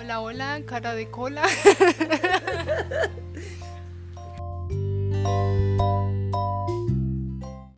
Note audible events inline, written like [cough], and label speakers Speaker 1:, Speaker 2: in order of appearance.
Speaker 1: Hola, hola, cara de cola. [laughs]